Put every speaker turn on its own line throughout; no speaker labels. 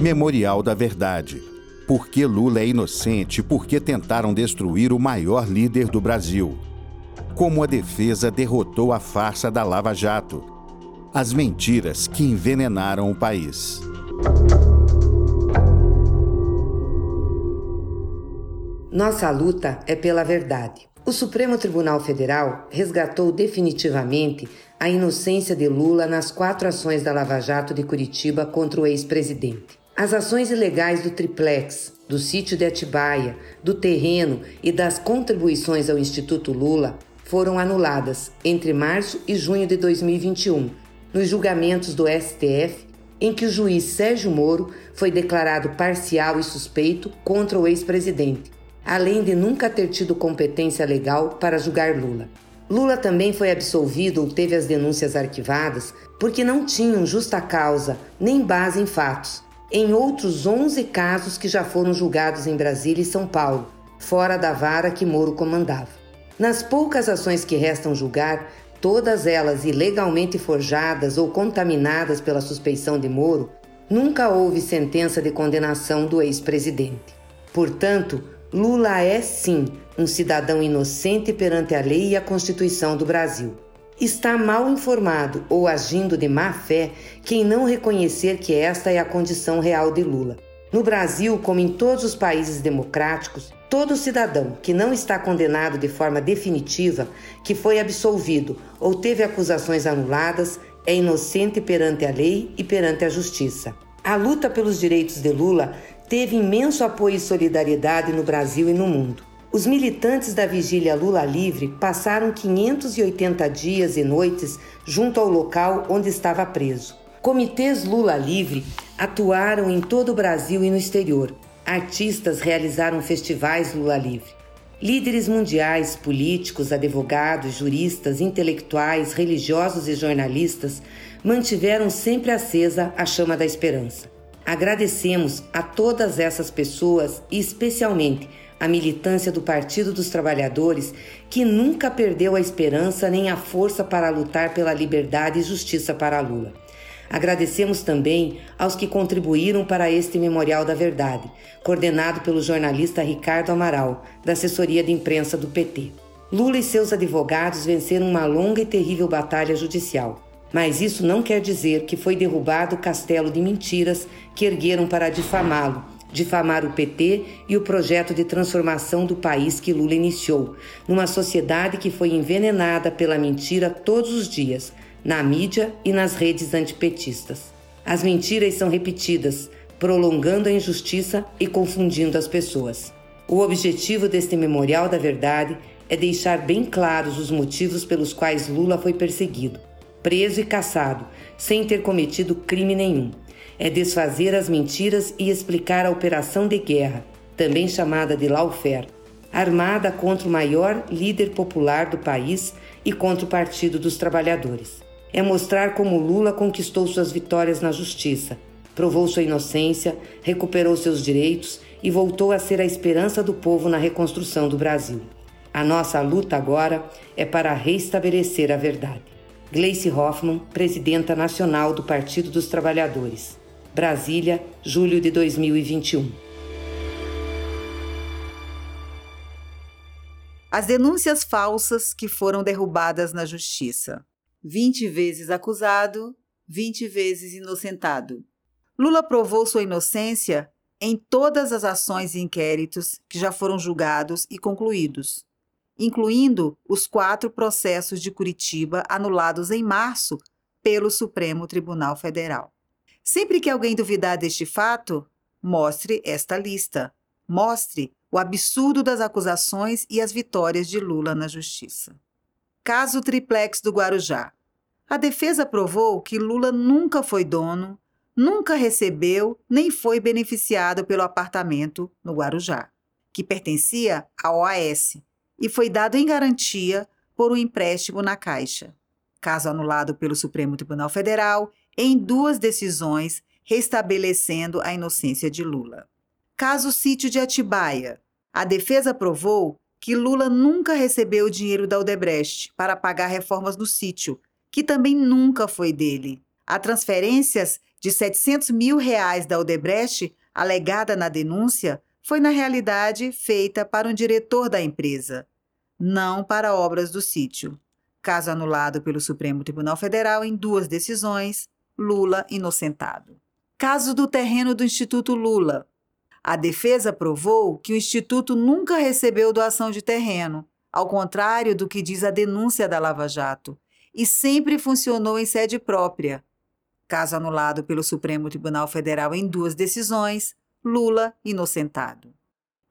Memorial da Verdade. Por que Lula é inocente? Por que tentaram destruir o maior líder do Brasil? Como a defesa derrotou a farsa da Lava Jato? As mentiras que envenenaram o país.
Nossa luta é pela verdade. O Supremo Tribunal Federal resgatou definitivamente a inocência de Lula nas quatro ações da Lava Jato de Curitiba contra o ex-presidente. As ações ilegais do triplex, do sítio de Atibaia, do terreno e das contribuições ao Instituto Lula foram anuladas entre março e junho de 2021, nos julgamentos do STF, em que o juiz Sérgio Moro foi declarado parcial e suspeito contra o ex-presidente além de nunca ter tido competência legal para julgar Lula. Lula também foi absolvido ou teve as denúncias arquivadas porque não tinham justa causa nem base em fatos, em outros 11 casos que já foram julgados em Brasília e São Paulo, fora da vara que Moro comandava. Nas poucas ações que restam julgar, todas elas ilegalmente forjadas ou contaminadas pela suspeição de Moro, nunca houve sentença de condenação do ex-presidente. Portanto, Lula é sim um cidadão inocente perante a lei e a Constituição do Brasil. Está mal informado ou agindo de má fé quem não reconhecer que esta é a condição real de Lula. No Brasil, como em todos os países democráticos, todo cidadão que não está condenado de forma definitiva, que foi absolvido ou teve acusações anuladas, é inocente perante a lei e perante a justiça. A luta pelos direitos de Lula teve imenso apoio e solidariedade no Brasil e no mundo. Os militantes da Vigília Lula Livre passaram 580 dias e noites junto ao local onde estava preso. Comitês Lula Livre atuaram em todo o Brasil e no exterior. Artistas realizaram festivais Lula Livre. Líderes mundiais, políticos, advogados, juristas, intelectuais, religiosos e jornalistas mantiveram sempre acesa a chama da esperança. Agradecemos a todas essas pessoas e especialmente a militância do Partido dos Trabalhadores, que nunca perdeu a esperança nem a força para lutar pela liberdade e justiça para Lula. Agradecemos também aos que contribuíram para este Memorial da Verdade, coordenado pelo jornalista Ricardo Amaral, da assessoria de imprensa do PT. Lula e seus advogados venceram uma longa e terrível batalha judicial. Mas isso não quer dizer que foi derrubado o castelo de mentiras que ergueram para difamá-lo, difamar o PT e o projeto de transformação do país que Lula iniciou, numa sociedade que foi envenenada pela mentira todos os dias, na mídia e nas redes antipetistas. As mentiras são repetidas, prolongando a injustiça e confundindo as pessoas. O objetivo deste Memorial da Verdade é deixar bem claros os motivos pelos quais Lula foi perseguido preso e caçado, sem ter cometido crime nenhum. É desfazer as mentiras e explicar a operação de guerra, também chamada de lawfare, armada contra o maior líder popular do país e contra o Partido dos Trabalhadores. É mostrar como Lula conquistou suas vitórias na justiça, provou sua inocência, recuperou seus direitos e voltou a ser a esperança do povo na reconstrução do Brasil. A nossa luta agora é para restabelecer a verdade. Gleice Hoffmann, presidenta nacional do Partido dos Trabalhadores. Brasília, julho de 2021.
As denúncias falsas que foram derrubadas na justiça. 20 vezes acusado, 20 vezes inocentado. Lula provou sua inocência em todas as ações e inquéritos que já foram julgados e concluídos incluindo os quatro processos de Curitiba anulados em março pelo Supremo Tribunal Federal. Sempre que alguém duvidar deste fato, mostre esta lista. Mostre o absurdo das acusações e as vitórias de Lula na justiça. Caso Triplex do Guarujá. A defesa provou que Lula nunca foi dono, nunca recebeu nem foi beneficiado pelo apartamento no Guarujá, que pertencia à OAS, e foi dado em garantia por um empréstimo na Caixa. Caso anulado pelo Supremo Tribunal Federal em duas decisões restabelecendo a inocência de Lula. Caso Sítio de Atibaia. A defesa provou que Lula nunca recebeu o dinheiro da Odebrecht para pagar reformas no sítio, que também nunca foi dele. A transferências de 700 mil reais da Odebrecht, alegada na denúncia, foi na realidade feita para um diretor da empresa, não para obras do sítio. Caso anulado pelo Supremo Tribunal Federal em duas decisões, Lula inocentado. Caso do terreno do Instituto Lula. A defesa provou que o Instituto nunca recebeu doação de terreno, ao contrário do que diz a denúncia da Lava Jato, e sempre funcionou em sede própria. Caso anulado pelo Supremo Tribunal Federal em duas decisões, Lula inocentado.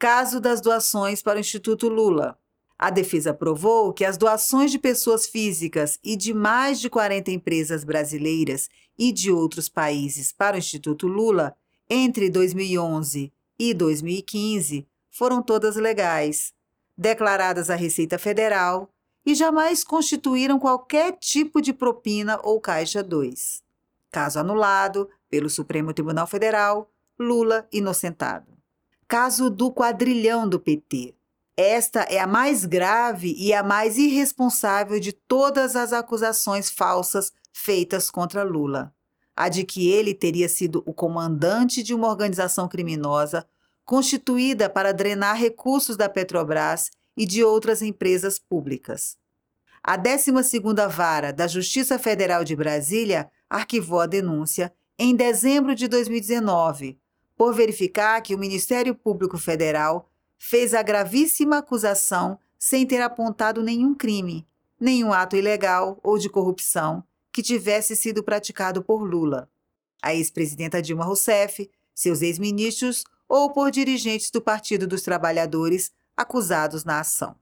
Caso das doações para o Instituto Lula. A defesa provou que as doações de pessoas físicas e de mais de 40 empresas brasileiras e de outros países para o Instituto Lula entre 2011 e 2015 foram todas legais, declaradas à Receita Federal e jamais constituíram qualquer tipo de propina ou caixa 2. Caso anulado pelo Supremo Tribunal Federal, Lula inocentado. Caso do quadrilhão do PT. Esta é a mais grave e a mais irresponsável de todas as acusações falsas feitas contra Lula. A de que ele teria sido o comandante de uma organização criminosa constituída para drenar recursos da Petrobras e de outras empresas públicas. A 12ª Vara da Justiça Federal de Brasília arquivou a denúncia em dezembro de 2019, por verificar que o Ministério Público Federal fez a gravíssima acusação sem ter apontado nenhum crime, nenhum ato ilegal ou de corrupção que tivesse sido praticado por Lula, a ex-presidenta Dilma Rousseff, seus ex-ministros ou por dirigentes do Partido dos Trabalhadores acusados na ação.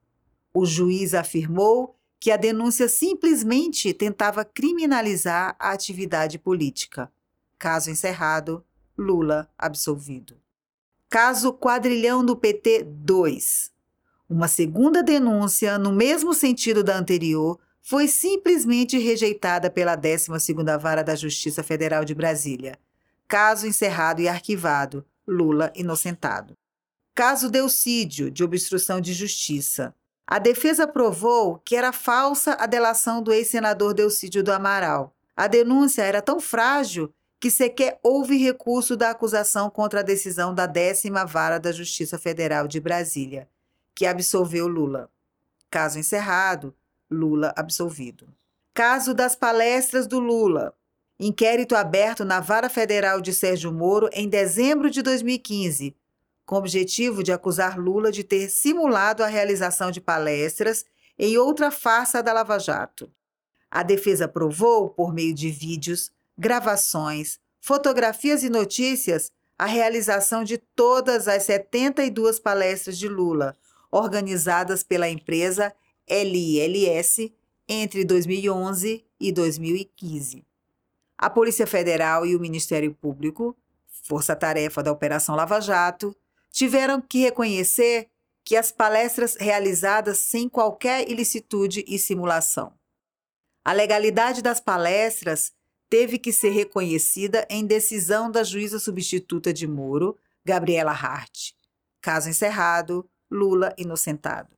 O juiz afirmou que a denúncia simplesmente tentava criminalizar a atividade política. Caso encerrado, Lula absolvido. Caso Quadrilhão do PT 2. Uma segunda denúncia, no mesmo sentido da anterior, foi simplesmente rejeitada pela 12ª Vara da Justiça Federal de Brasília. Caso encerrado e arquivado, Lula inocentado. Caso Delcídio, de obstrução de justiça. A defesa provou que era falsa a delação do ex-senador Delcídio do Amaral. A denúncia era tão frágil que sequer houve recurso da acusação contra a decisão da décima vara da Justiça Federal de Brasília, que absolveu Lula. Caso encerrado, Lula absolvido. Caso das palestras do Lula. Inquérito aberto na Vara Federal de Sérgio Moro em dezembro de 2015 com o objetivo de acusar Lula de ter simulado a realização de palestras em outra farsa da Lava Jato. A defesa provou, por meio de vídeos, gravações, fotografias e notícias, a realização de todas as 72 palestras de Lula, organizadas pela empresa LILS entre 2011 e 2015. A Polícia Federal e o Ministério Público, força-tarefa da Operação Lava Jato, tiveram que reconhecer que as palestras realizadas sem qualquer ilicitude e simulação. A legalidade das palestras teve que ser reconhecida em decisão da juíza substituta de Moro, Gabriela Hart. Caso encerrado, Lula inocentado.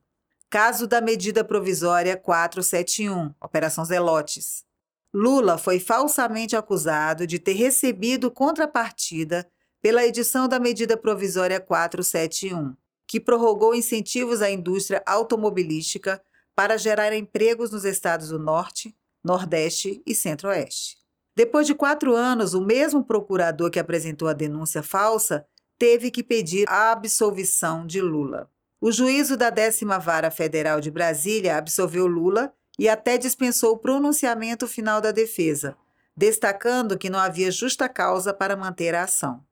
Caso da medida provisória 471, Operação Zelotes. Lula foi falsamente acusado de ter recebido contrapartida pela edição da medida provisória 471, que prorrogou incentivos à indústria automobilística para gerar empregos nos estados do Norte, Nordeste e Centro-Oeste. Depois de quatro anos, o mesmo procurador que apresentou a denúncia falsa teve que pedir a absolvição de Lula. O juízo da décima vara federal de Brasília absolveu Lula e até dispensou o pronunciamento final da defesa, destacando que não havia justa causa para manter a ação.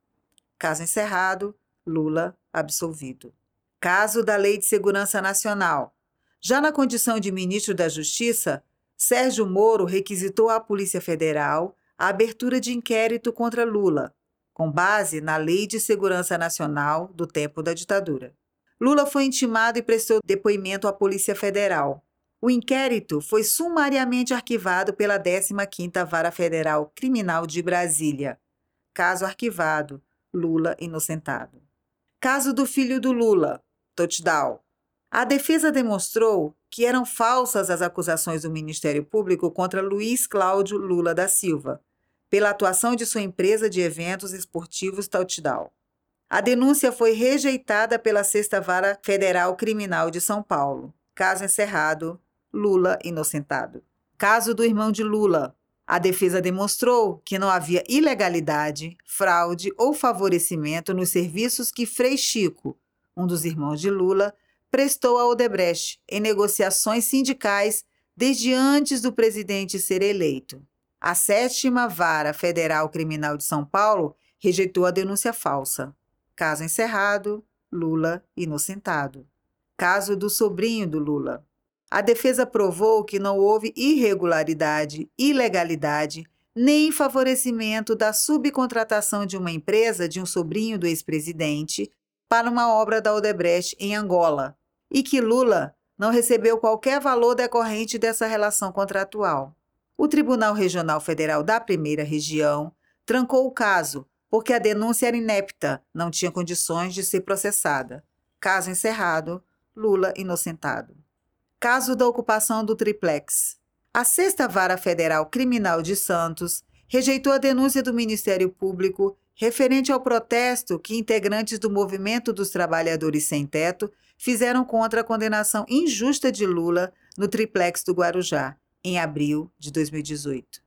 Caso encerrado, Lula absolvido. Caso da Lei de Segurança Nacional. Já na condição de ministro da Justiça, Sérgio Moro requisitou à Polícia Federal a abertura de inquérito contra Lula, com base na Lei de Segurança Nacional do tempo da ditadura. Lula foi intimado e prestou depoimento à Polícia Federal. O inquérito foi sumariamente arquivado pela 15ª Vara Federal Criminal de Brasília. Caso arquivado, Lula inocentado. Caso do filho do Lula, touchdown. A defesa demonstrou que eram falsas as acusações do Ministério Público contra Luiz Cláudio Lula da Silva, pela atuação de sua empresa de eventos esportivos Touchdown. A denúncia foi rejeitada pela Sexta Vara Federal Criminal de São Paulo. Caso encerrado, Lula inocentado. Caso do irmão de Lula. A defesa demonstrou que não havia ilegalidade, fraude ou favorecimento nos serviços que Frei Chico, um dos irmãos de Lula, prestou a Odebrecht em negociações sindicais desde antes do presidente ser eleito. A sétima Vara Federal Criminal de São Paulo rejeitou a denúncia falsa. Caso encerrado, Lula inocentado. Caso do sobrinho do Lula. A defesa provou que não houve irregularidade, ilegalidade, nem favorecimento da subcontratação de uma empresa de um sobrinho do ex-presidente para uma obra da Odebrecht em Angola, e que Lula não recebeu qualquer valor decorrente dessa relação contratual. O Tribunal Regional Federal da Primeira Região trancou o caso porque a denúncia era inepta, não tinha condições de ser processada. Caso encerrado, Lula inocentado. Caso da ocupação do triplex. A Sexta Vara Federal Criminal de Santos rejeitou a denúncia do Ministério Público referente ao protesto que integrantes do Movimento dos Trabalhadores Sem Teto fizeram contra a condenação injusta de Lula no triplex do Guarujá, em abril de 2018.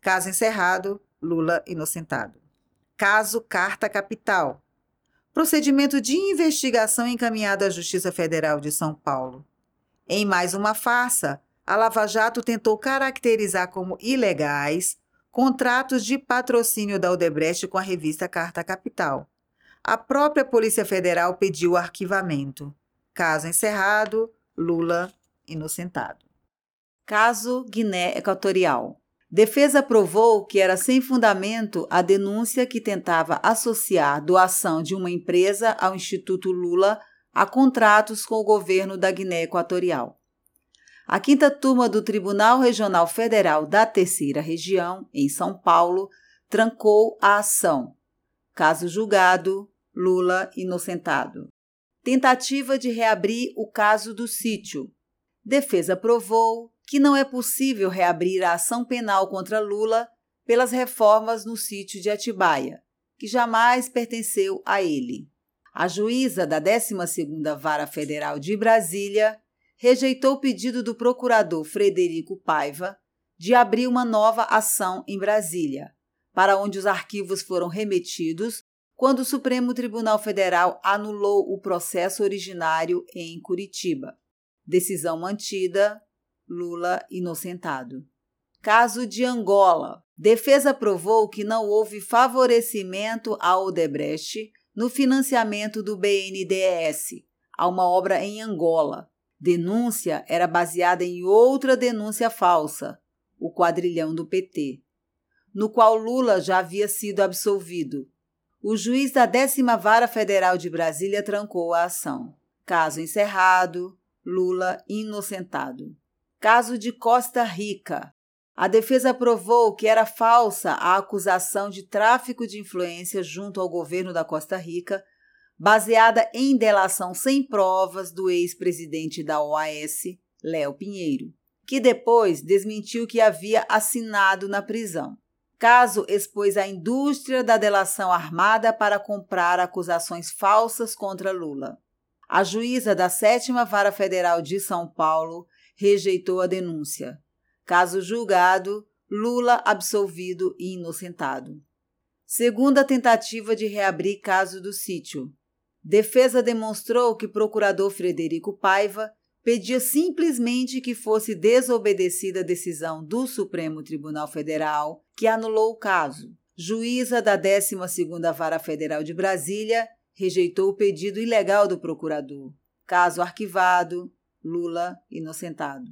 Caso encerrado, Lula inocentado. Caso Carta Capital. Procedimento de investigação encaminhado à Justiça Federal de São Paulo. Em mais uma farsa, a Lava Jato tentou caracterizar como ilegais contratos de patrocínio da Odebrecht com a revista Carta Capital. A própria Polícia Federal pediu arquivamento. Caso encerrado, Lula inocentado. Caso Guiné Equatorial. Defesa provou que era sem fundamento a denúncia que tentava associar doação de uma empresa ao Instituto Lula a contratos com o governo da Guiné Equatorial. A quinta turma do Tribunal Regional Federal da Terceira Região, em São Paulo, trancou a ação. Caso julgado, Lula inocentado. Tentativa de reabrir o caso do sítio. Defesa provou que não é possível reabrir a ação penal contra Lula pelas reformas no sítio de Atibaia, que jamais pertenceu a ele. A juíza da 12ª Vara Federal de Brasília rejeitou o pedido do procurador Frederico Paiva de abrir uma nova ação em Brasília, para onde os arquivos foram remetidos quando o Supremo Tribunal Federal anulou o processo originário em Curitiba. Decisão mantida Lula inocentado. Caso de Angola. Defesa provou que não houve favorecimento a Odebrecht no financiamento do BNDES a uma obra em Angola. Denúncia era baseada em outra denúncia falsa, o quadrilhão do PT, no qual Lula já havia sido absolvido. O juiz da décima Vara Federal de Brasília trancou a ação. Caso encerrado, Lula inocentado. Caso de Costa Rica. A defesa provou que era falsa a acusação de tráfico de influência junto ao governo da Costa Rica, baseada em delação sem provas do ex-presidente da OAS, Léo Pinheiro, que depois desmentiu que havia assinado na prisão. Caso expôs a indústria da delação armada para comprar acusações falsas contra Lula. A juíza da Sétima Vara Federal de São Paulo rejeitou a denúncia. Caso julgado, Lula absolvido e inocentado. Segunda tentativa de reabrir caso do sítio. Defesa demonstrou que procurador Frederico Paiva pedia simplesmente que fosse desobedecida a decisão do Supremo Tribunal Federal, que anulou o caso. Juíza da 12ª Vara Federal de Brasília rejeitou o pedido ilegal do procurador. Caso arquivado, Lula inocentado.